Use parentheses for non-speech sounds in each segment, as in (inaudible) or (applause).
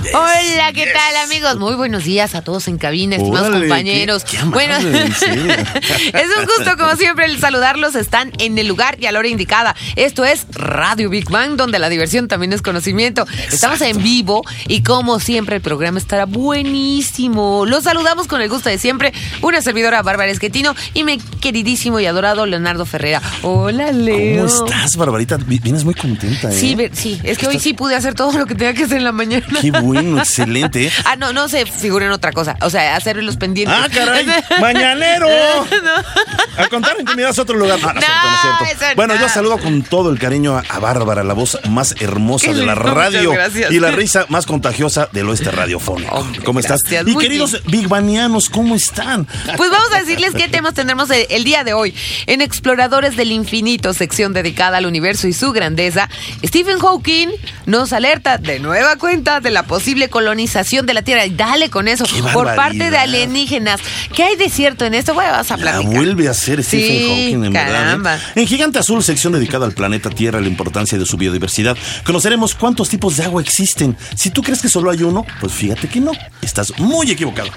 Hola, ¿qué tal amigos? Muy buenos días a todos en cabina, estimados Órale, compañeros. qué- qué amable, bueno, (laughs) es un gusto como siempre el saludarlos. Están en el lugar y a la hora indicada. Esto es Radio Big Bang, donde la diversión también es conocimiento. Estamos en vivo y como siempre el programa estará buenísimo. Los saludamos con el gusto de siempre. Una servidora Bárbara Esquetino y mi queridísimo y adorado Leonardo Ferrera. Hola, Leo. ¿Cómo estás, Barbarita? Vi- Vienes muy contenta, ¿eh? Sí, sí, es que hoy sí pude hacer todo lo que tenía que hacer en la mañana. Qué bueno, excelente. ¿eh? (laughs) Ah, no, no se figuren otra cosa. O sea, hacer los pendientes. ¡Ah, caray! (laughs) ¡Mañanero! (laughs) Al contrario, que me das otro lugar. No, no, es cierto, no es No, cierto. eso Bueno, no. yo saludo con todo el cariño a, a Bárbara, la voz más hermosa de la radio y la risa más contagiosa del oeste radiofónico. Hombre, ¿Cómo estás? gracias, Y queridos Big Banianos, ¿cómo están? Pues vamos a decirles qué temas tendremos el, el día de hoy. En Exploradores del Infinito, sección dedicada al universo y su grandeza, Stephen Hawking nos alerta de nueva cuenta de la posible colonización de la Tierra. Y dale con eso, ¡Qué por parte de alienígenas. ¿Qué hay de cierto en esto? Bueno, vamos a La platicar. vuelve a hacer Stephen Sí, Hawking, en caramba. verdad. ¿eh? En Gigante Azul, sección dedicada al planeta Tierra la importancia de su biodiversidad, conoceremos cuántos tipos de agua existen. Si tú crees que solo hay uno, pues fíjate que no. Estás muy equivocado.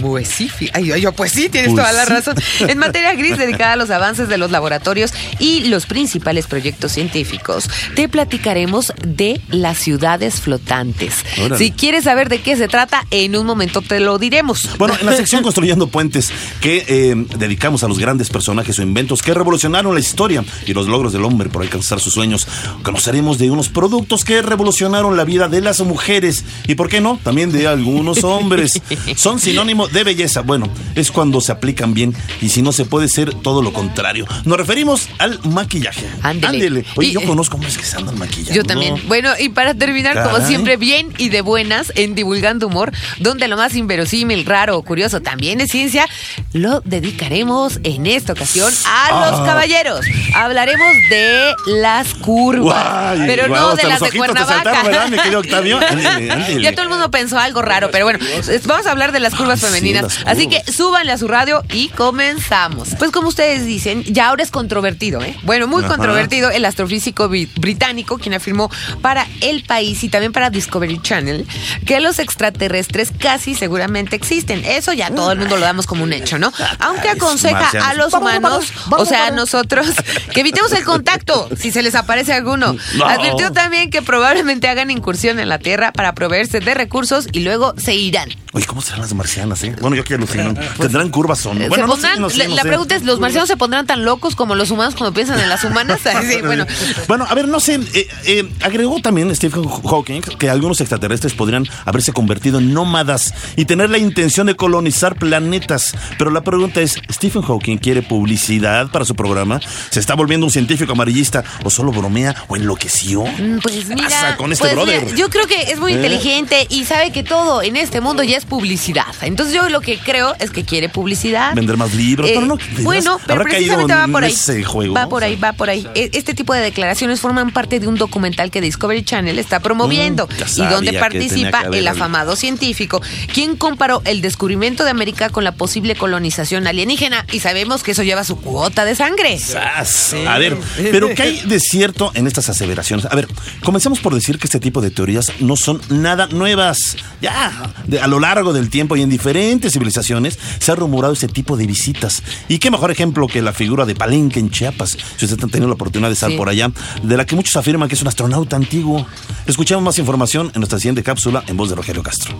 Pues sí, ay, yo, pues sí, tienes Pues toda la sí. razón. En materia gris dedicada a los avances de los laboratorios y los principales proyectos científicos, te platicaremos de las ciudades flotantes. Órale. Si quieres saber de qué se trata, en un momento te lo diremos. Bueno, en la (laughs) sección Construyendo Puentes, que eh, dedicamos a los grandes personajes o inventos que revolucionaron la historia y los logros del hombre por alcanzar sus sueños, conoceremos de unos productos que revolucionaron la vida de las mujeres y, ¿por qué no?, también de algunos hombres. Son sinónimo de belleza. Bueno, es cuando se aplican bien y si no se puede ser todo lo contrario. Nos referimos al maquillaje. Ándele. Oye, Y- yo conozco hombres que se andan maquillando. Yo también. Bueno, y para terminar, como siempre, bien y de buenas en Divulgando Humor, donde lo más inverosímil, raro o curioso también es ciencia, lo dedicaremos en esta ocasión a los Ah. caballeros. Hablaremos de las curvas, Guay, pero no de las los de Cuernavaca. saltaron, ¿verdad, mi querido Octavio? (laughs) Ándele, ándele. Ya todo el mundo pensó algo raro, pero bueno, vamos a hablar de las curvas Sí, femeninas. Así que súbanle a su radio y comenzamos. Pues como ustedes dicen, ya ahora es controvertido, ¿eh? Bueno, muy Ajá. controvertido el astrofísico bri- británico, quien afirmó para El País y también para Discovery Channel que los extraterrestres casi seguramente existen. Eso ya todo el mundo lo damos como un hecho, ¿no? (laughs) Aunque aconseja a los humanos, o sea, a nosotros, (laughs) que evitemos el contacto si se les aparece alguno. No. Advirtió también que probablemente hagan incursión en la Tierra para proveerse de recursos y luego se irán. Oye, ¿cómo serán las marcianas, eh? Bueno, yo aquí alucino. (laughs) ¿Tendrán curvas o no? Bueno, no pondrán- sé, no sé, la, no la sé. pregunta es, ¿los marcianos se pondrán tan locos como los humanos cuando piensan en las humanas? (laughs) Sí, bueno, Bueno, a ver, no sé, eh, eh, agregó también Stephen Hawking que algunos extraterrestres podrían haberse convertido en nómadas y tener la intención de colonizar planetas. Pero la pregunta es, ¿Stephen Hawking quiere publicidad para su programa? ¿Se está volviendo un científico amarillista o solo bromea o enloqueció? Mm, Pues ¿Qué mira, con este pues brother? mira, yo creo que es muy ¿Eh? inteligente y sabe que todo en este mundo ya es publicidad. Entonces yo lo que creo es que quiere publicidad. Vender más libros, Eh, pero no, ¿de veras bueno, pero precisamente va por ahí. ese juego? Va por ahí, va por ahí. E- Este tipo de declaraciones forman parte de un documental que Discovery Channel está promoviendo Mm, y donde participa el afamado científico, quien comparó el descubrimiento de América con la posible colonización alienígena y sabemos que eso lleva su cuota de sangre. ¡Sas! A ver, pero ¿qué hay de cierto en estas aseveraciones? A ver, comencemos por decir que este tipo de teorías no son nada nuevas. Ya, de- a lo largo del tiempo y en diferentes civilizaciones se ha rumorado ese tipo de visitas. Y qué mejor ejemplo que la figura de Palenque en Chiapas, si ustedes han tenido la oportunidad de estar Sí. por allá, de la que muchos afirman que es un astronauta antiguo. Escuchemos más información en nuestra siguiente cápsula en voz de Rogelio Castro.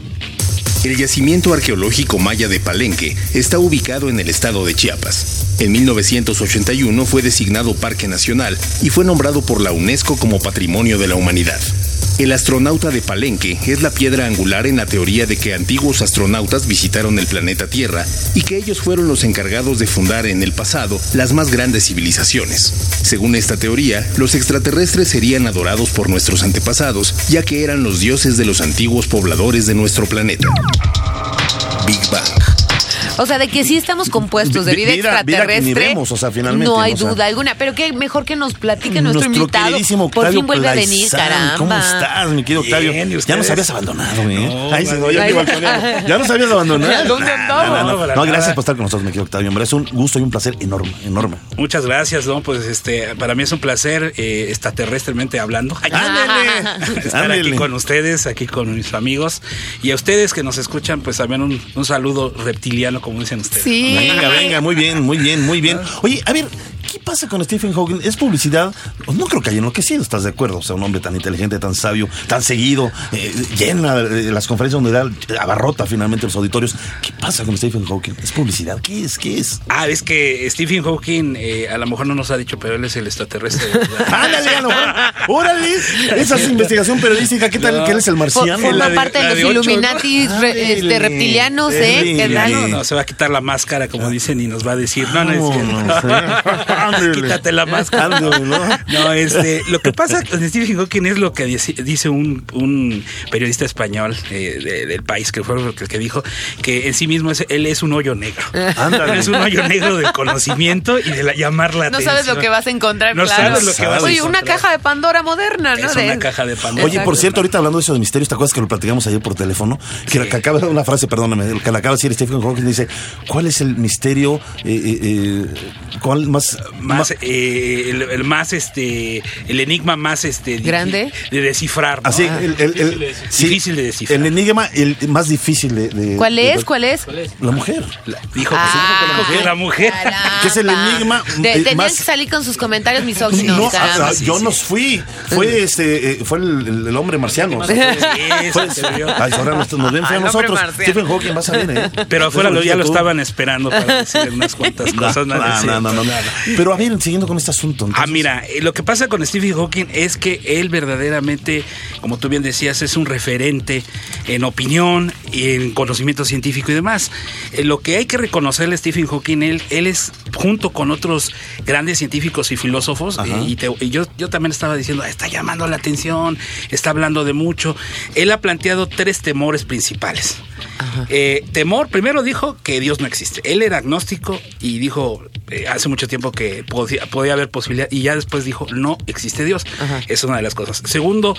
El yacimiento arqueológico maya de Palenque está ubicado en el estado de Chiapas. En 1981 fue designado Parque Nacional y fue nombrado por la UNESCO como Patrimonio de la Humanidad. El astronauta de Palenque es la piedra angular en la teoría de que antiguos astronautas visitaron el planeta Tierra y que ellos fueron los encargados de fundar en el pasado las más grandes civilizaciones. Según esta teoría, los extraterrestres serían adorados por nuestros antepasados, ya que eran los dioses de los antiguos pobladores de nuestro planeta. Big Bang. O sea, de que sí estamos compuestos de Vi- vida, vida- vida que extraterrestre. ni vemos, o sea, finalmente, No hay o sea. duda alguna. Pero qué mejor que nos platique nuestro, invitado. queridísimo Por fin vuelve a venir, caramba. ¿Cómo estás, mi querido Octavio? ¿y Ya nos habías abandonado, ¿eh? No, Ay, se más ya te. Ya nos habías abandonado. ¿Dónde andaba? No, no, no. No, No, gracias por estar con nosotros, mi querido Octavio. Hombre, es un gusto y un placer enorme, enorme. Muchas gracias, ¿no? Pues este, para mí es un placer, eh, extraterrestremente hablando. (laughs) Ándele. Estar Ándele. aquí con ustedes, aquí con mis amigos. Y a ustedes que nos escuchan, pues también un, un saludo reptiliano, como dicen ustedes. Sí. Venga, venga, muy bien, muy bien, muy bien. Oye, a ver, ¿qué pasa con Stephen Hawking? ¿Es publicidad? No creo que haya enloquecido, ¿estás de acuerdo? O sea, un hombre tan inteligente, tan sabio, tan seguido, eh, llena eh, las conferencias donde da, abarrota finalmente los auditorios. ¿Qué pasa con Stephen Hawking? ¿Es publicidad? ¿Qué es? ¿Qué es? Ah, es que Stephen Hawking, eh, a lo mejor no nos ha dicho, pero él es el extraterrestre. (laughs) ¡Ándale, a lo mejor! ¡Órale! (laughs) Esa es investigación periodística. ¿Qué tal No. que él es el marciano? forma La parte de los ¿no? Illuminati re- este, reptilianos, ¿eh? Ándele. ¿Qué tal? No, no, se va a quitar la máscara, como dicen, y nos va a decir, no, no, es cierto. ¿eh? Ándele. (laughs) (laughs) Quítate la máscara. ¿no? No, este, lo que pasa con Stephen Hawking es lo que dice, un, un periodista español eh, de- del país, que fue el que, que dijo, que en sí mismo es, él es un hoyo negro. Ándale. Es un hoyo negro del conocimiento y de la- llamar la No atención. sabes lo que vas a encontrar, No claro. sabes lo que vas a Oye, una caja de Pandora moderna, ¿no? Es una caja de Pandora. Oye, por cierto, ahorita hablando de eso de misterios, ¿te acuerdas que lo platicamos ayer por teléfono? Que, Sí. que acaba de una frase, perdóname, que le acaba de decir Stephen Hawking, dice, ¿cuál es el misterio, eh, eh, cuál más... más ma- eh, el, el más este el enigma más este ¿Grande? de descifrar ¿no? Así, Ah, el, el- el- difícil de- sí, difícil de descifrar El enigma el más difícil de... de- ¿Cuál de- es? ¿Cuál es? La mujer. La- dijo Ah, que la mujer caramba. Que es el enigma, De- eh, tenían más- que salir con sus comentarios misóginos. No, caramba. ah, yo no fui. Fue este, eh, fue el, el- el hombre marciano. Sí, Fue-. Ay, ahora nos, nos ven feo a nosotros. Stephen Hawking va a salir, ¿eh? pero afuera lo- ya lo estaban esperando para decirle unas cuantas (laughs) cosas no, es no, no, no, no. nada. Pero a ver, siguiendo con este asunto. Ah, entonces- mira, eh, lo que pasa con Stephen Hawking es que él verdaderamente, como tú bien decías, es un referente en opinión, en conocimiento científico y demás. Eh, lo que hay que reconocerle a Stephen Hawking, él, él es, junto con otros grandes científicos y filósofos, Ajá. y, te- y yo, yo también estaba diciendo, "Ah, está llamando la atención, está hablando de mucho. Él ha planteado tres temores principales. Eh, temor, primero dijo que Dios no existe. Él era agnóstico y dijo eh, hace mucho tiempo que podía, podía haber posibilidad y ya después dijo no existe Dios. Ajá. Es una de las cosas. Segundo,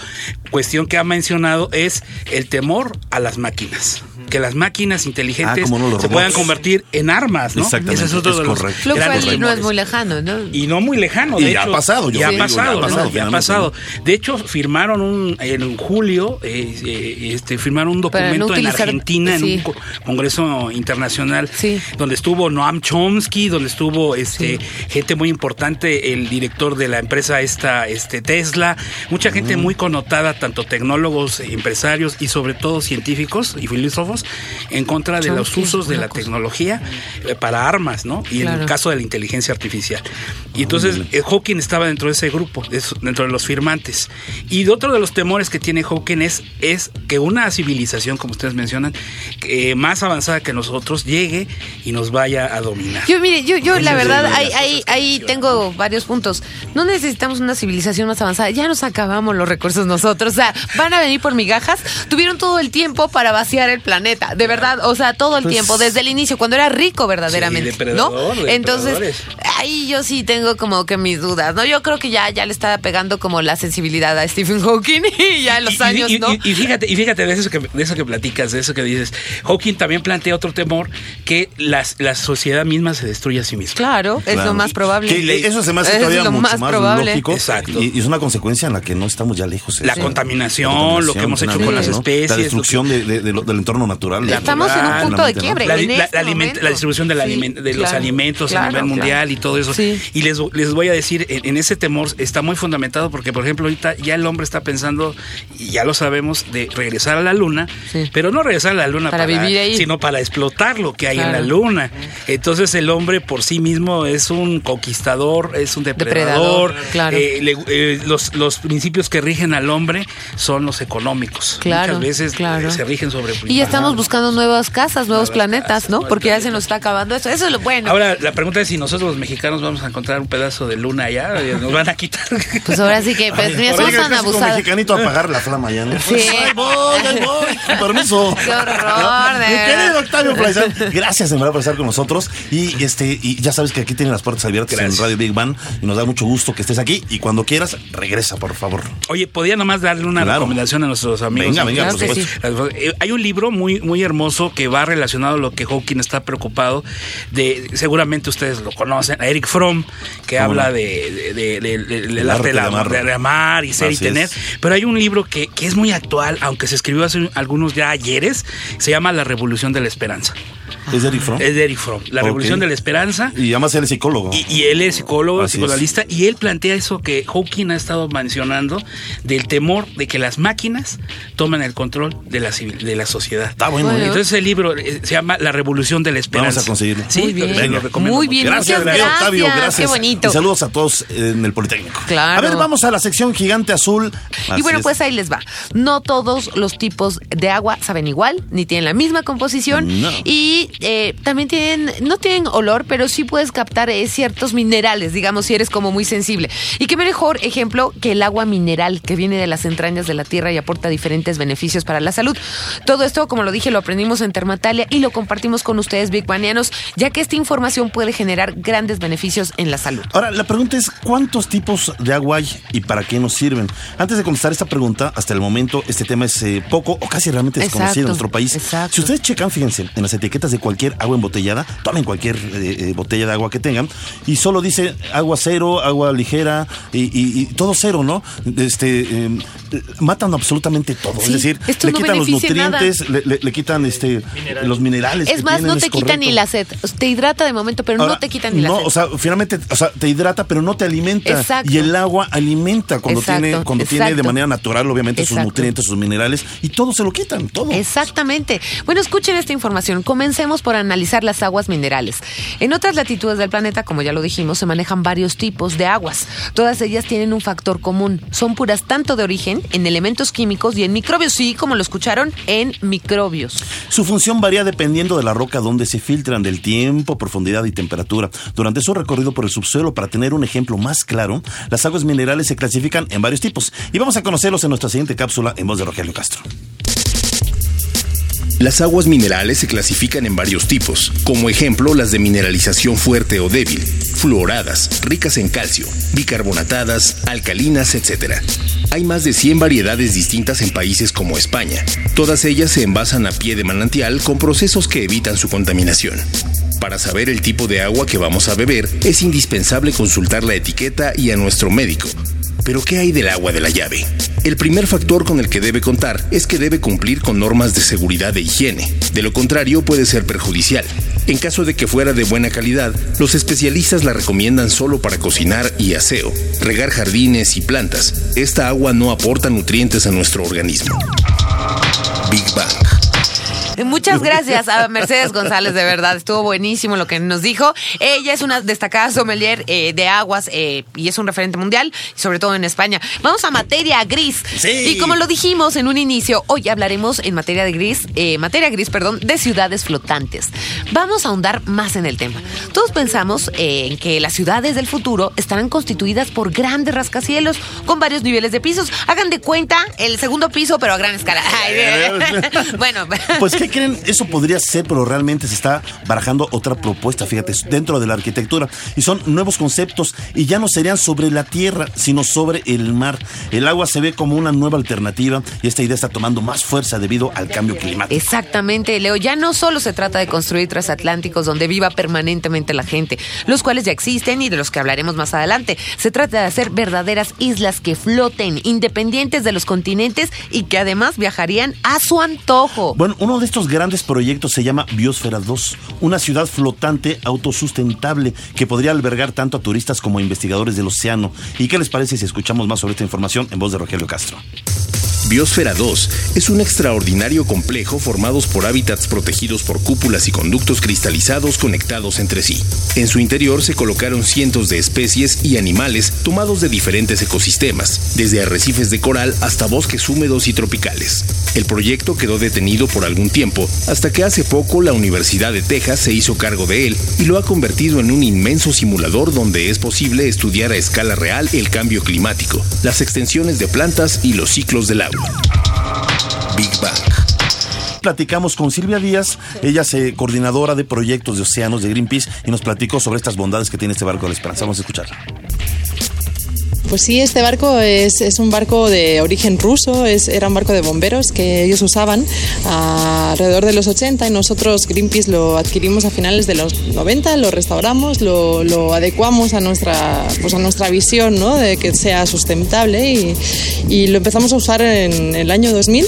cuestión que ha mencionado es el temor a las máquinas. Que las máquinas inteligentes Ah, no, se puedan convertir en armas, ¿no? Exactamente, Ese es otro es de los correcto. Cual no es muy lejano, ¿no? Y no muy lejano. Y de ya hecho. ha pasado, yo ya ha digo, ya ha pasado, pasado, ¿no? Ya ha pasado. De hecho, firmaron un, en julio, eh, eh, este, firmaron un no documento en Argentina, sí. en un co- congreso internacional, Sí. donde estuvo Noam Chomsky, donde estuvo este gente muy importante, el director de la empresa esta, este Tesla, mucha gente Mm. muy connotada, tanto tecnólogos, empresarios y sobre todo científicos y filósofos, en contra de los usos de la cosa. tecnología eh, para armas, ¿no? Y en el caso de la inteligencia artificial. Y entonces eh, Hawking estaba dentro de ese grupo, dentro de los firmantes. Y otro de los temores que tiene Hawking es, es que una civilización, como ustedes mencionan, eh, más avanzada que nosotros, llegue y nos vaya a dominar. Yo, mire, yo, yo la verdad, ahí tengo varios puntos. No necesitamos una civilización más avanzada. Ya nos acabamos los recursos nosotros. O sea, van a venir por migajas. Tuvieron todo el tiempo para vaciar el planeta. De verdad, o sea, todo el Pues- tiempo, desde el inicio, cuando era rico verdaderamente. Sí, ¿No? Entonces, ahí yo sí tengo como que mis dudas, ¿no? Yo creo que ya, ya le estaba pegando como la sensibilidad a Stephen Hawking (laughs) y ya en los Y- años, y, ¿no? y- y fíjate, y fíjate de eso que de eso que platicas, de eso que dices. Hawking también plantea otro temor que las, la sociedad misma se destruye a sí misma. Claro, es lo más probable. Que eso se me hace Es todavía lo mucho más más, probable. lógico. Exacto. Y, y es una consecuencia en la que no estamos ya lejos. La contaminación, La lo que hemos hecho con las especies, La destrucción de- de- de lo- del entorno natural. Ya estamos en un punto de quiebre. la, en la- este la aliment- momento. la distribución del Sí, aliment- de los claro, alimentos a claro, nivel claro. mundial y todo eso. Sí. Y les, les voy a decir, en, en ese temor está muy fundamentado porque, por ejemplo, ahorita ya el hombre está pensando, y ya lo sabemos, de regresar a la luna, Sí. pero no regresar a la luna Para vivir ahí. sino para explotar lo que hay en la luna. Entonces el hombre por sí mismo es un conquistador, es un Depredador, depredador. claro. Eh, le- eh, los, los principios que rigen al hombre son los económicos. Claro, Muchas veces eh, se rigen sobre Y ya estamos buscando nuevas casas, nuevos Nuevas planetas, casas, ¿no? Porque ya se planetas. nos está acabando eso. Eso es lo bueno. Ahora, la pregunta es si nosotros los mexicanos vamos a encontrar un pedazo de luna allá, nos van a quitar. Pues ahora sí que, pues, mira, somos tan abusados. mexicanito a apagar la flama ya, ¿no? Sí. Pues, ahí voy, ahí voy, con permiso. (laughs) Qué horror. de Mi querido Octavio Plaizán, gracias en verdad por estar con nosotros. Y este, y ya sabes que aquí tienen las puertas abiertas Gracias. en Radio Big Bang. Y nos da mucho gusto que estés aquí. Y cuando quieras, regresa, por favor. Oye, podía nomás darle una Claro. recomendación a nuestros amigos. Venga, venga, Claro por supuesto. Eh, Hay un libro muy, muy hermoso que va relacionado a lo que Hawking está preocupado de, seguramente ustedes lo conocen, a Eric Fromm, que ¿Cómo habla no? de, de- El arte la- amar. de- amar y ser y tener. es. Pero hay un libro que, que es muy actual, aunque se escribió hace algunos ya ayeres, se llama La Revolución de la Esperanza. ¿Es de Eric Fromm? Es de Eric Fromm, La. Revolución de la Esperanza. Y además él es psicólogo. Y, y él es psicólogo, Así es. psicoanalista, y él plantea eso que Hawking ha estado mencionando del temor de que las máquinas tomen el control de la, civil- de la sociedad. Está bueno, Bueno. ¿eh? Entonces el libro eh, se llama La Revolución de la Esperanza. Vamos a conseguirlo. Sí, Muy bien. lo Muy bien, Gracias, querido Octavio, gracias. gracias. Qué bonito. Y saludos a todos en el Politécnico. Claro. A ver, vamos a la sección Gigante Azul. Y bueno, es. pues ahí les va. No todos los tipos de agua saben igual, ni tienen la misma composición. No. Y eh, también tienen, no tienen olor, pero sí puedes captar eh, ciertos minerales, digamos, si eres como muy sensible. Y qué mejor ejemplo que el agua mineral que viene de las entrañas de la tierra y aporta diferentes beneficios para la salud. Todo esto, como lo dije, lo aprendimos en Termatalia y lo compartimos con ustedes, Big Banianos, ya que esta información puede generar grandes beneficios en la salud. Ahora, la pregunta es, ¿cuántos tipos de agua hay y para qué nos sirven? Antes de contestar esta pregunta, hasta el momento este tema es eh, poco o casi realmente desconocido Exacto, en nuestro país. exacto. Si ustedes checan, fíjense, en las etiquetas de cualquier agua embotellada, tomen cualquier eh, eh, botella de agua que tengan, y solo dice agua cero, agua ligera, y, y- y todo cero, ¿no? Este, eh, matan absolutamente todo. Sí, es decir, le no quitan los nutrientes, le, le- le quitan este, los minerales. Es que más, tienen, no te es quita ni la sed. Te hidrata de momento, pero no te quita ni la no, sed. o sea, finalmente, o sea, te hidrata, pero no te alimenta. Exacto. Y el agua alimenta cuando Exacto, tiene, cuando tiene de manera natural, obviamente, sus nutrientes, sus minerales, y todo se lo quitan, todo. Exactamente. Bueno, escuchen esta información. Comencemos por analizar las aguas minerales. En otras latitudes del planeta, como ya lo dijimos, se manejan varios tipos de aguas. Todas ellas tienen un factor común. Son puras tanto de origen en elementos químicos y en microbios. Sí, como lo escucharon, en microbios. Su función varía dependiendo de la roca donde se filtran, del tiempo, profundidad y temperatura. Durante su recorrido por el subsuelo, para tener un ejemplo más claro, las aguas minerales se clasifican en varios tipos. Y vamos a conocerlos en nuestra siguiente cápsula en voz de Rogelio Castro. Las aguas minerales se clasifican en varios tipos, como ejemplo las de mineralización fuerte o débil, fluoradas, ricas en calcio, bicarbonatadas, alcalinas, etc. Hay más de 100 variedades distintas en países como España. Todas ellas se envasan a pie de manantial con procesos que evitan su contaminación. Para saber el tipo de agua que vamos a beber, es indispensable consultar la etiqueta y a nuestro médico. Pero ¿qué hay del agua de la llave? El primer factor con el que debe contar es que debe cumplir con normas de seguridad e higiene. De lo contrario puede ser perjudicial. En caso de que fuera de buena calidad, los especialistas la recomiendan solo para cocinar y aseo, regar jardines y plantas. Esta agua no aporta nutrientes a nuestro organismo. Big Bang. Muchas gracias a Mercedes González, de verdad, estuvo buenísimo lo que nos dijo. Ella es una destacada sommelier eh, de aguas eh, y es un referente mundial, sobre todo en España. Vamos a materia gris. Sí. Y como lo dijimos en un inicio, hoy hablaremos en materia de gris, eh, materia gris, perdón, de ciudades flotantes. Vamos a ahondar más en el tema. Todos pensamos eh, en que las ciudades del futuro estarán constituidas por grandes rascacielos con varios niveles de pisos. Hagan de cuenta el segundo piso, pero a gran escala. (laughs) Bueno, Pues, ¿qué creen? Eso podría ser, pero realmente se está barajando otra propuesta, fíjate, dentro de la arquitectura. Y son nuevos conceptos y ya no serían sobre la tierra, sino sobre el mar. El agua se ve como una nueva alternativa y esta idea está tomando más fuerza debido al cambio climático. Exactamente, Leo. Ya no solo se trata de construir transatlánticos donde viva permanentemente la gente, los cuales ya existen y de los que hablaremos más adelante. Se trata de hacer verdaderas islas que floten, independientes de los continentes y que además viajarían a su antojo. Bueno, uno de estos grandes proyectos se llama Biosfera 2, una ciudad flotante autosustentable que podría albergar tanto a turistas como a investigadores del océano. ¿Y qué les parece si escuchamos más sobre esta información en voz de Rogelio Castro? Biosfera 2 es un extraordinario complejo formados por hábitats protegidos por cúpulas y conductos cristalizados conectados entre sí. En su interior se colocaron cientos de especies y animales tomados de diferentes ecosistemas, desde arrecifes de coral hasta bosques húmedos y tropicales. El proyecto quedó detenido por algún tiempo, hasta que hace poco la Universidad de Texas se hizo cargo de él y lo ha convertido en un inmenso simulador donde es posible estudiar a escala real el cambio climático, las extensiones de plantas y los ciclos del agua. Big Bang. platicamos con Silvia Díaz, ella es coordinadora de proyectos de océanos de Greenpeace y nos platicó sobre estas bondades que tiene este barco de la esperanza. Vamos a escucharla. Pues sí, este barco es, es un barco de origen ruso, es, era un barco de bomberos que ellos usaban alrededor de los 80 y nosotros Greenpeace lo adquirimos a finales de los 90, lo restauramos, lo, lo adecuamos a nuestra, pues a nuestra visión ¿no? de que sea sustentable y, y, lo empezamos a usar en el año 2000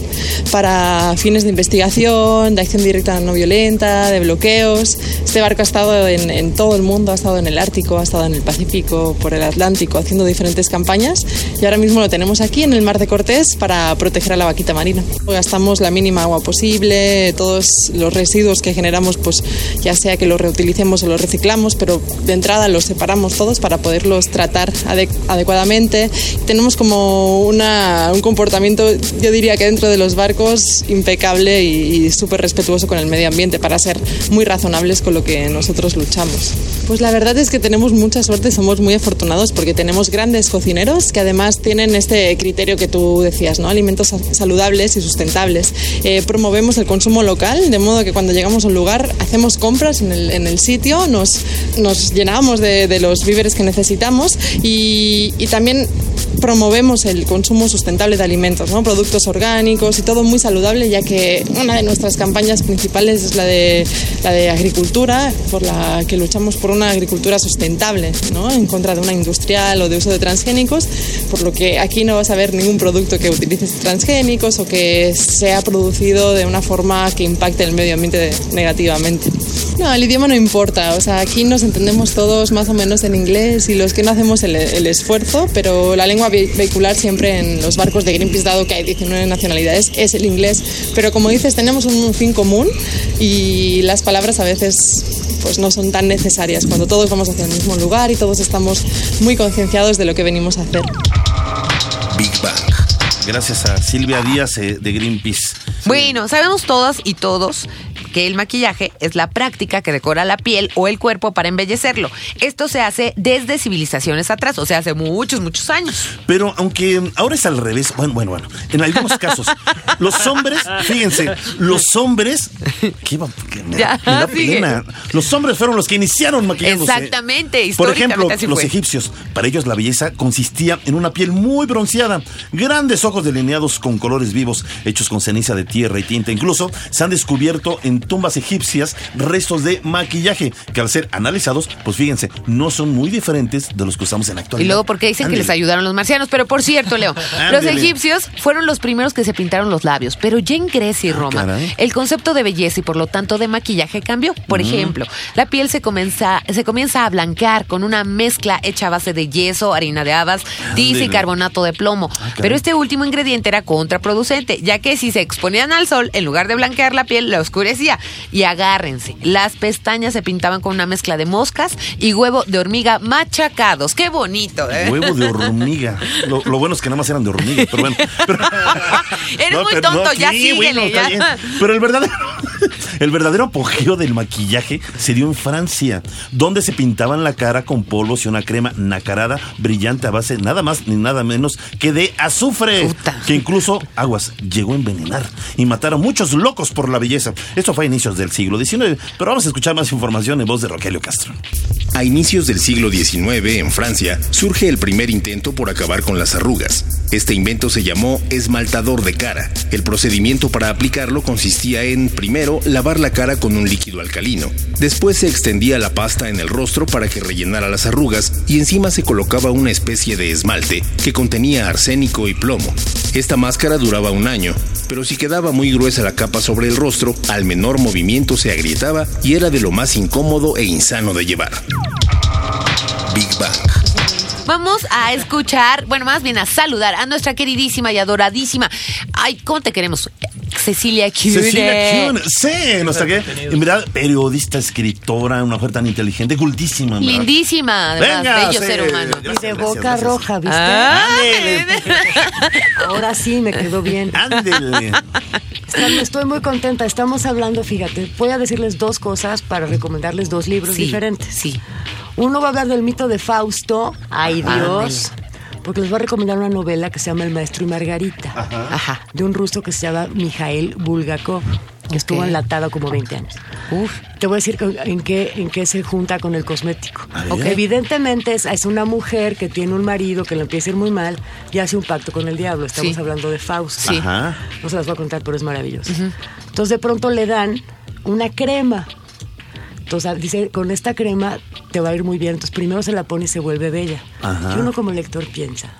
para fines de investigación, de acción directa no violenta, de bloqueos. Este barco ha estado en, en todo el mundo, ha estado en el Ártico, ha estado en el Pacífico, por el Atlántico, haciendo diferentes campañas y ahora mismo lo tenemos aquí en el Mar de Cortés para proteger a la vaquita marina. Gastamos la mínima agua posible, todos los residuos que generamos, pues ya sea que los reutilicemos o los reciclamos, pero de entrada los separamos todos para poderlos tratar adecuadamente. Tenemos como una, un comportamiento, yo diría que dentro de los barcos, impecable y, y súper respetuoso con el medio ambiente para ser muy razonables con lo que nosotros luchamos. Pues la verdad es que tenemos mucha suerte, somos muy afortunados porque tenemos grandes cocineros que además tienen este criterio que tú decías, ¿no? Alimentos saludables y sustentables. Eh, promovemos el consumo local, de modo que cuando llegamos a un lugar hacemos compras en el, en el sitio, nos, nos llenamos de, los víveres que necesitamos y también promovemos el consumo sustentable de alimentos, ¿no? productos orgánicos y todo muy saludable, ya que una de nuestras campañas principales es la de, la de agricultura, por la que luchamos por una agricultura sustentable, ¿no? en contra de una industrial o de uso de transgénicos, por lo que aquí no vas a ver ningún producto que utilice transgénicos o que sea producido de una forma que impacte el medio ambiente negativamente. No, el idioma no importa, o sea, aquí nos entendemos todos más o menos en inglés y los que no hacemos el, el esfuerzo, pero la lengua vehicular siempre en los barcos de Greenpeace, dado que hay 19 nacionalidades, es el inglés. Pero como dices, tenemos un fin común y las palabras a veces pues no son tan necesarias cuando todos vamos hacia el mismo lugar y todos estamos muy concienciados de lo que venimos a hacer. Big Bang. Gracias a Silvia Díaz eh, de Greenpeace. Bueno, sabemos todas y todos que el maquillaje es la práctica que decora la piel o el cuerpo para embellecerlo. Esto se hace desde civilizaciones atrás, o sea, hace muchos, muchos años. Pero aunque ahora es al revés, bueno, bueno, bueno, en algunos casos, los hombres, fíjense, los hombres, ¿qué, qué me, Ya, me da pena. Los hombres fueron los que iniciaron maquillándose. Exactamente, Por ejemplo, los egipcios, para ellos la belleza consistía en una piel muy bronceada, grandes ojos delineados con colores vivos, hechos con ceniza de tierra y tinta. Incluso se han descubierto en tumbas egipcias restos de maquillaje que al ser analizados, pues fíjense, no son muy diferentes de los que usamos en la Y actualidad. luego, porque dicen que les ayudaron los marcianos? Pero por cierto, Leo, (laughs) los egipcios fueron los primeros que se pintaron los labios, pero ya en Grecia y Roma, Ah, caray. el concepto de belleza y por lo tanto de maquillaje cambió. Por ejemplo, la piel se comienza, se comienza a blanquear con una mezcla hecha a base de yeso, harina de habas, tiza y carbonato de plomo. caray. pero este último ingrediente era contraproducente, ya que si se exponían al sol, en lugar de blanquear la piel, la oscurecía. Y agárrense, las pestañas se pintaban con una mezcla de moscas y huevo de hormiga machacados. ¡Qué bonito! ¿eh? Huevo de (laughs) hormiga. Lo, lo bueno es que nada más eran de hormiga, pero bueno. (laughs) Pero- Eres muy tonto, ya síguele, está ya. bien. Pero el verdadero, (laughs) el verdadero apogeo del maquillaje se dio en Francia, donde se pintaban la cara con polvos y una crema nacarada brillante a base nada más ni nada menos que de azufre, Puta. que incluso aguas llegó a envenenar y matar a muchos locos por la belleza. Esto a inicios del siglo XIX, pero vamos a escuchar más información en voz de Rogelio Castro. A inicios del siglo XIX, en Francia, surge el primer intento por acabar con las arrugas. Este invento se llamó esmaltador de cara. El procedimiento para aplicarlo consistía en, primero, lavar la cara con un líquido alcalino. Después se extendía la pasta en el rostro para que rellenara las arrugas y encima se colocaba una especie de esmalte que contenía arsénico y plomo. Esta máscara duraba un año, pero si quedaba muy gruesa la capa sobre el rostro, al menor movimiento se agrietaba y era de lo más incómodo e insano de llevar. Big Bang. Vamos a escuchar, bueno, más bien a saludar a nuestra queridísima y adoradísima. Ay, ¿cómo te queremos? Cecilia Kuhne. Cecilia Kuhn, sí, nuestra que, en verdad, periodista, escritora, una mujer tan inteligente, cultísima. en verdad. Lindísima, además, Venga, bello sí. ser humano. Gracias, Y de gracias, boca gracias. roja, ¿viste? Ah, Ahora sí me quedó bien. Ándele. Estoy muy contenta. Estamos hablando, fíjate, voy a decirles dos cosas para recomendarles dos libros Sí, diferentes. sí. Uno va a hablar del mito de Fausto, ay Dios, porque les voy a recomendar una novela que se llama El maestro y Margarita, Ajá. de un ruso que se llama Mikhail Bulgakov. que estuvo Ok. enlatada como 20 años. Uf. Te voy a decir en qué, en qué se junta con el cosmético. A ver. Ok, Evidentemente es, es una mujer que tiene un marido que le empieza a ir muy mal y hace un pacto con el diablo. Estamos Sí. hablando de Fausto. Sí. Ajá. No se las voy a contar, pero es maravilloso. Entonces de pronto le dan una crema. Entonces dice, con esta crema te va a ir muy bien. Entonces primero se la pone y se vuelve bella. Ajá. Y uno como lector piensa,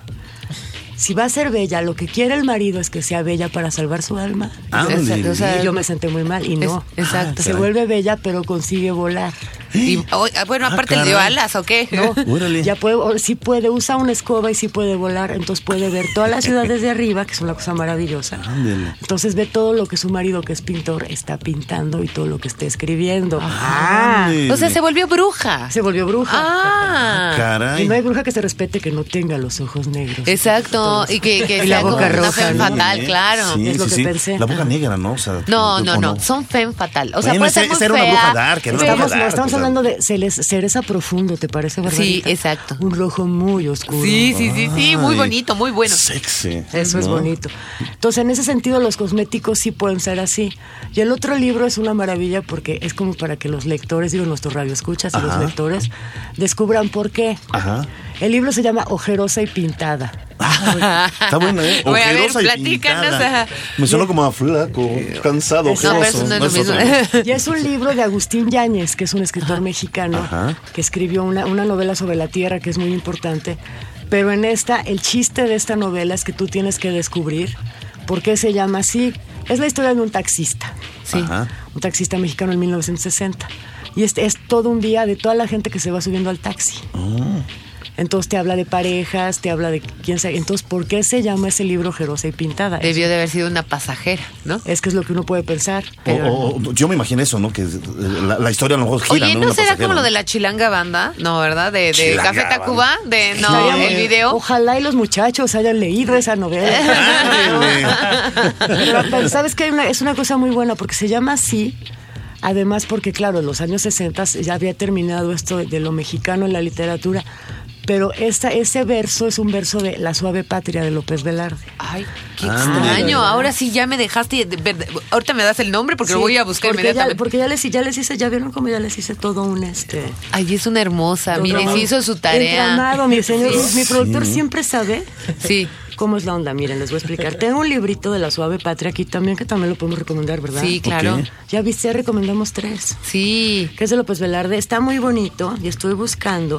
si va a ser bella, lo que quiere el marido es que sea bella para salvar su alma. Ándale. O sea, Y yo me senté muy mal y no. Es- exacto. se vuelve bella, pero consigue volar. Y, oh, bueno, Ah, aparte le dio alas, ¿o qué? (laughs) No, Órale. ya puede, sí puede, usa una escoba y sí puede volar, entonces puede ver toda la ciudad desde arriba, que es una cosa maravillosa. Ándele. Entonces ve todo lo que su marido, que es pintor, está pintando y todo lo que está escribiendo. Ah. O sea, se volvió bruja. se volvió bruja. Ah. Caray. Y no hay bruja que se respete que no tenga los ojos negros. Exacto, Y que, que Y la boca roja, ¿no? fatal, claro. Sí, Es lo sí, que sí. pensé. La boca negra, ¿no? O sea, No, ¿o no, no, son femme fatal. O sea, puede ser muy una bruja dark, Estamos, dark, estamos hablando de cereza profundo, ¿te parece, Barbarita? Sí, exacto. Un rojo muy oscuro. Sí, sí, sí, sí, muy bonito, muy bueno. Sexy. Eso es bonito. Entonces, en ese sentido, los cosméticos sí pueden ser así. Y el otro libro es una maravilla porque es como para que los lectores, digo, nuestros radioescuchas y los lectores, descubran por qué. Ajá. El libro se llama Ojerosa y Pintada. (laughs) Está buena, ¿eh? Bueno, a ver, Ojerosa y platícanos, pintada. ajá. Me suena como a flaco, cansado, ojeroso. eso no es lo mismo. (laughs) Y es un libro de Agustín Yáñez, que es un escritor mexicano, Ajá. que escribió una, una novela sobre la tierra que es muy importante. Pero en esta, el chiste de esta novela es que tú tienes que descubrir por qué se llama así. Es la historia de un taxista. Sí. Ajá. un taxista mexicano en 1960. Y este es todo un día de toda la gente que se va subiendo al taxi. Oh. Entonces te habla de parejas, te habla de quién sabe. Entonces, ¿por qué se llama ese libro Jerosa y Pintada? Debió de haber sido una pasajera, ¿no? Es que es lo que uno puede pensar. O- pero- o- o- yo me imaginé eso, ¿no? Que eh, la, la historia a lo mejor gira, Oye, ¿no? ¿no Una será pasajera, como lo de la chilanga banda? No, ¿verdad? De, de Café. Tacuba, de no, Estaría el video. Ojalá y los muchachos hayan leído esa novela. (laughs) pero, pero sabes que es una cosa muy buena porque se llama así. Además, porque claro, en los años 60 ya había terminado esto de lo mexicano en la literatura. Pero esta, ese verso es un verso de La suave patria de López Velarde. Ay, qué Ándale. extraño. Ahora sí ya me dejaste. de- de- Ahorita me das el nombre porque lo voy a buscar porque ya, inmediatamente. porque ya les, ya les hice, ya vieron cómo ya les hice todo un este. Ay, es una hermosa. Mire, sí hizo su tarea. entramado, mi señor, Sí. mi productor siempre sabe Sí. cómo es la onda. Miren, les voy a explicar. Tengo un librito de la suave patria aquí también que también lo podemos recomendar, ¿verdad? Sí, claro. Ya viste, ya recomendamos tres. Sí. Que es de López Velarde. Está muy bonito y estoy buscando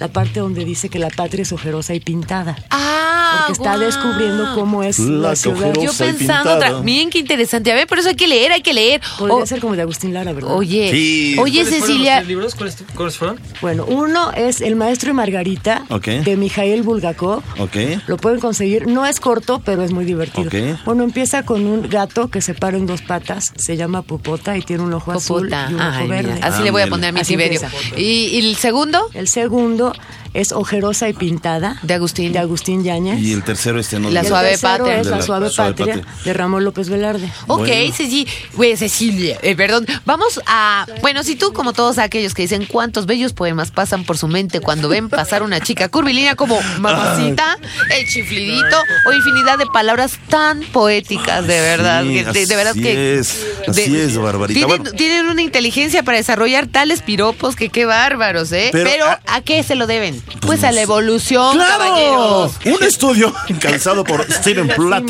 la parte donde dice que la patria es ojerosa y pintada. Ah, Porque está descubriendo cómo es La la ciudad. Yo pensando, miren qué interesante. A ver, por eso hay que leer, hay que leer. Podría O- ser como de Agustín Lara, ¿verdad? oye, Sí. oye, ¿Cuáles fueron los Cecilia. libros? ¿Cuáles, cuáles fueron? Bueno, uno es El Maestro y Margarita Ok. de Mijail Bulgakov. Ok. Lo pueden conseguir. No es corto, pero es muy divertido. Ok. Bueno, empieza con un gato que se para en dos patas. Se llama Popota y tiene un ojo azul Popota. y un ojo Ay, mira, verde. Así le voy a Ándale. poner a mi. ¿Y, y el segundo? El segundo Gracias es Ojerosa y Pintada. De Agustín. De Agustín Yáñez. Y el tercero este no La el Suave Patria. es La la Suave, Suave Patria, Patria. de Ramón López Velarde. Ok, Bueno. Ceci- güey, Cecilia, eh, perdón. Vamos a. Bueno, si tú, como todos aquellos que dicen cuántos bellos poemas pasan por su mente cuando ven pasar una chica curvilínea como mamacita, el chiflidito o infinidad de palabras tan poéticas, de verdad. Sí, que- de, de verdad así que. es, así de- es, Barbarita. Tienen, Bueno. tienen una inteligencia para desarrollar tales piropos que qué bárbaros, ¿eh? Pero, Pero, ¿a qué se lo deben? Pues, a no la evolución, ¡Claro! caballeros. Un estudio (laughs) encabezado por Stephen Platt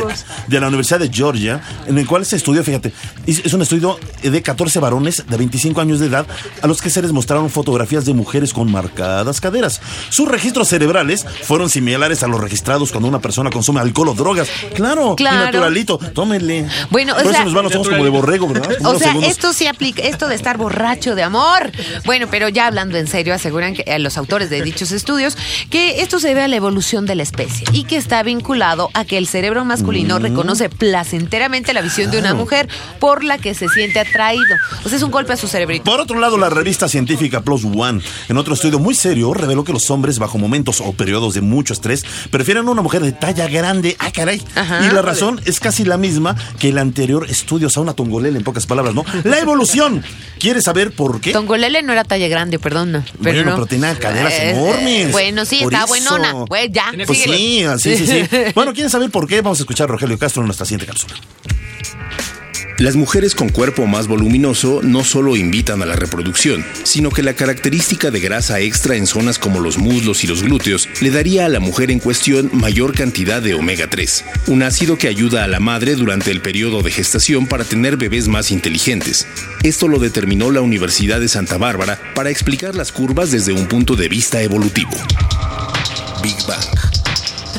de la Universidad de Georgia, en el cual se estudió, fíjate, es un estudio de 14 varones de 25 años de edad a los que se les mostraron fotografías de mujeres con marcadas caderas. Sus registros cerebrales fueron similares a los registrados cuando una persona consume alcohol o drogas. Claro, Claro. y naturalito, tómenle. Bueno, o Por eso sea- nos van los ojos como de borrego, ¿verdad? Como O sea, segundos. esto sí aplica, esto de estar borracho de amor. Bueno, pero ya hablando en serio, aseguran que los autores de dichos estudios que esto se debe a la evolución de la especie y que está vinculado a que el cerebro masculino reconoce placenteramente la visión de una Mm. Mujer por la que se siente atraído. O sea, es un golpe a su cerebrito. Por otro lado, la revista científica Plus One, en otro estudio muy serio, reveló que los hombres bajo momentos o periodos de mucho estrés prefieren a una mujer de talla grande. ¡Ah, caray! Ajá. Y la razón es casi la misma que el anterior estudio, o sea, una tongolela en pocas palabras, ¿no? La evolución. ¿Quieres saber por qué? Tongolele no era talla grande, perdón. no, Pero Bueno, no. pero tenía caderas Eh, enormes. Bueno, sí, Por está buenona. Pues ya, Pues síguele. sí, sí, sí, sí. (laughs) Bueno, ¿quieren saber por qué? Vamos a escuchar a Rogelio Castro en nuestra siguiente cápsula. Las mujeres con cuerpo más voluminoso no solo invitan a la reproducción, sino que la característica de grasa extra en zonas como los muslos y los glúteos le daría a la mujer en cuestión mayor cantidad de omega 3, un ácido que ayuda a la madre durante el periodo de gestación para tener bebés más inteligentes. Esto lo determinó la Universidad de Santa Bárbara para explicar las curvas desde un punto de vista evolutivo. Big Bang.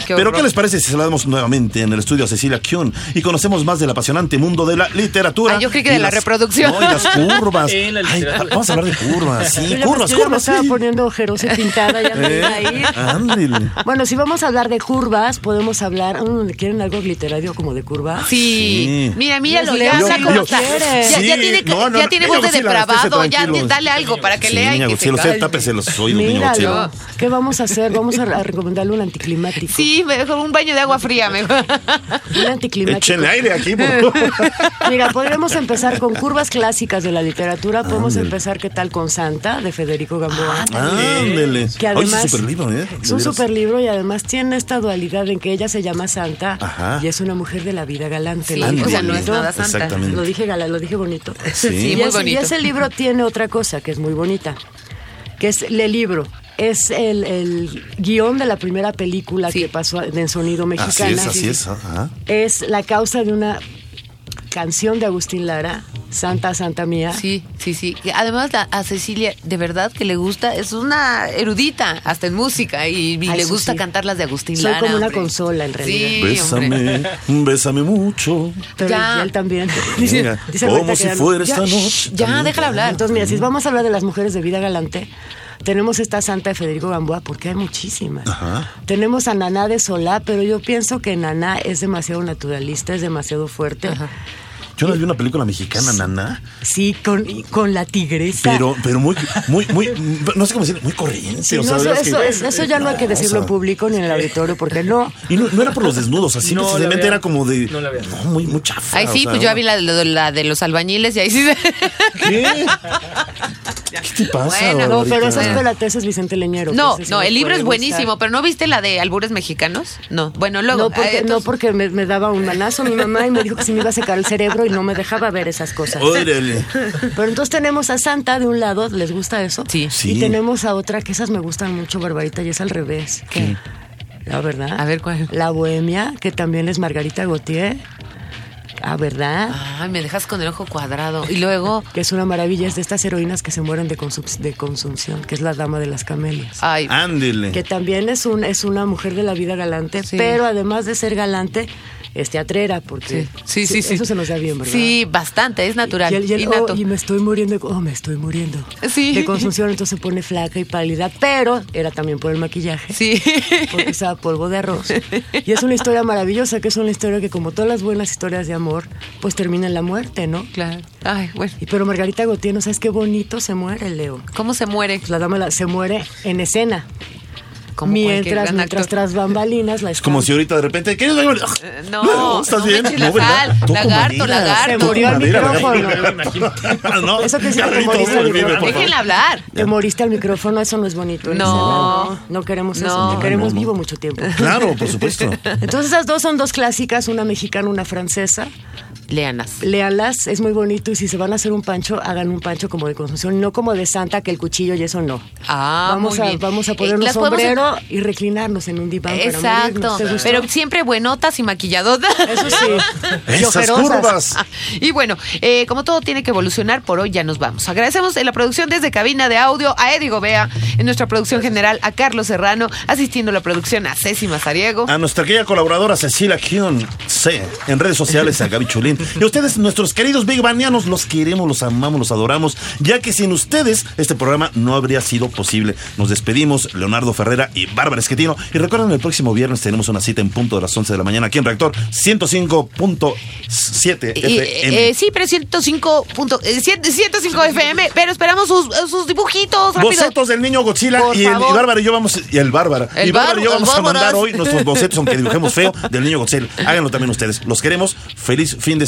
Qué Pero. ¿qué les parece si saludamos nuevamente en el estudio a Cecilia Kion y conocemos más del apasionante mundo de la literatura? Ah, yo creí que y de la reproducción. No, y las (laughs) curvas. La Ay, vamos a hablar de curvas, (laughs) sí, Yo curvas, me, me curvas. estaba sí. poniendo ojerosa y pintada, ya. Eh, ándele. Bueno, si vamos a hablar de curvas, podemos hablar. ¿Quieren algo literario como de curvas? Sí. Sí. Mira, como lo está. quieres. Ya, ya Sí, tiene, no, no, ya tiene voz de depravado. Ya dale algo para que Sí, lea y que se tápese los oídos. Míralo. ¿Qué vamos a hacer? Vamos a recomendarle un anticlimático. Sí, mejor un baño de agua fría, mejor. Un anticlimático. Échenle aire aquí, por favor. (laughs) Mira, podríamos empezar con curvas clásicas de la literatura. Podemos empezar, ¿qué tal? Con Santa, de Federico Gamboa. Ándele. Que Oye, además es un super libro, ¿eh? es un super libro y además tiene esta dualidad en que ella se llama Santa Ajá. y es una mujer de la vida galante. Sí, o sea, no es bonito. nada santa. Exactamente. Lo dije gala, lo dije bonito. Sí. Sí, y, muy ese, y bonito. ese libro tiene otra cosa que es muy bonita, que es el libro. Es el, el guion de la primera película Sí. que pasó en sonido Así mexicana. es, así es. Ajá. Es la causa de una canción de Agustín Lara, Santa Santa Mía. Sí, sí, sí. Además, a, a Cecilia, de verdad que le gusta, es una erudita, hasta en música, y, y le gusta sí. cantar las de Agustín Soy Lara. como una hombre. consola, en realidad. Sí, hombre. Bésame, bésame mucho. Pero Ya. él también. Venga, (laughs) como si fuera ya, esta noche. Ya, déjala hablar. Entonces, mira, si vamos a hablar de las mujeres de vida galante, tenemos esta santa de Federico Gamboa, porque hay muchísimas. Ajá. Tenemos a Naná de Solá, pero yo pienso que Naná es demasiado naturalista, es demasiado fuerte. Yo no vi una película mexicana, Nana, Sí, con, con la tigresa. pero, pero muy, muy, muy, no sé cómo decir, muy corriente. Sí, o no, eso, que- eso, eso ya no hay que decirlo o en público ni en el auditorio, porque no. Y no, no era por los desnudos, así No, vean. era como de. No la. No, muy, muy chafa. Ay, sí, o sea, pues yo vi la, la- la de los albañiles y ahí sí. ¿Qué? (laughs) ¿Qué te pasa? Bueno, No, pero esa espérate, ese es Vicente Leñero. No, sí no, me el libro es gustar. buenísimo, pero ¿no viste la de albures mexicanos? No, bueno, luego. No, porque, eh, no porque me, me daba un manazo mi mamá y me dijo que se me iba a secar el cerebro y no me dejaba ver esas cosas. Órale. Pero entonces tenemos a Santa de un lado, ¿les gusta eso? Sí. Sí. Y tenemos a otra que esas me gustan mucho, Barbarita, y es al revés. ¿Qué? La verdad. A ver, ¿cuál? La Bohemia, que también es Margarita Gautier. Ah, ¿verdad? Ay, me dejas con el ojo cuadrado. Y luego. (laughs) Que es una maravilla, es de estas heroínas que se mueren de, consum- de consunción, que es la dama de las camelias. Ay, Ándele. que también es un es una mujer de la vida galante, Sí. pero además de ser galante, es teatrera, porque sí, sí, sí. eso se nos da bien, ¿verdad? Sí, bastante, es natural. Y, el- y el, oh, y me estoy muriendo, oh, me estoy muriendo. Sí. De consunción, entonces se pone flaca y pálida, pero era también por el maquillaje. Sí. Porque usaba polvo de arroz. Y es una historia maravillosa, que es una historia que, como todas las buenas historias de amor, pues termina en la muerte, ¿no? Claro. Ay, bueno. Y pero Margarita Gautier, ¿no sabes qué bonito se muere, Leo? ¿Cómo se muere? Pues la dama la- se muere en escena. Como Mientras, mientras actor. tras bambalinas la Es como si ahorita de repente. ¿Qué Eh, No, ¿Estás no bien? la No, Lagarto, lagarto. Se murió el micrófono. (laughs) no, Eso que sí te moriste al micrófono. Déjenla hablar. Te moriste al micrófono, eso no es bonito. No. No, no queremos eso, No. te queremos No, no. vivo mucho tiempo. Claro, por supuesto. (laughs) Entonces esas dos son dos clásicas, una mexicana, una francesa. Léanas. Léanlas, es muy bonito y si se van a hacer un pancho, hagan un pancho como de consunción, no como de santa que el cuchillo y eso no. Ah, vamos muy a bien. vamos a Eh, ponernos podemos- sombrero y reclinarnos en un diván para Exacto. Pero siempre buenotas y maquilladotas. eso sí. (laughs) y Esas curvas. (laughs) Y bueno, eh, como todo tiene que evolucionar, por hoy ya nos vamos. Agradecemos en la producción desde cabina de audio a Eddie Gobea, en nuestra producción general a Carlos Serrano, asistiendo a la producción a Ceci Mazariego. A nuestra querida colaboradora Cecilia Kion C. En redes sociales a Gaby Chulín. (laughs) Y a ustedes, nuestros queridos Big Banianos, los queremos, los amamos, los adoramos, ya que sin ustedes este programa no habría sido posible. Nos despedimos, Leonardo Ferrera y Bárbara Esquetino. Y recuerden, el próximo viernes tenemos una cita en punto de las 11 de la mañana aquí en Reactor 105.7 Y, FM. eh, sí, pero 105, punto, eh, 105 FM, pero esperamos sus, sus dibujitos, rápido. Bocetos del niño Godzilla y, el, y. Bárbara y yo vamos y el Bárbara El y Bárbara y yo vamos a mandar hoy nuestros bocetos aunque (laughs) dibujemos feo del niño Godzilla. Háganlo también ustedes. Los queremos. Feliz fin de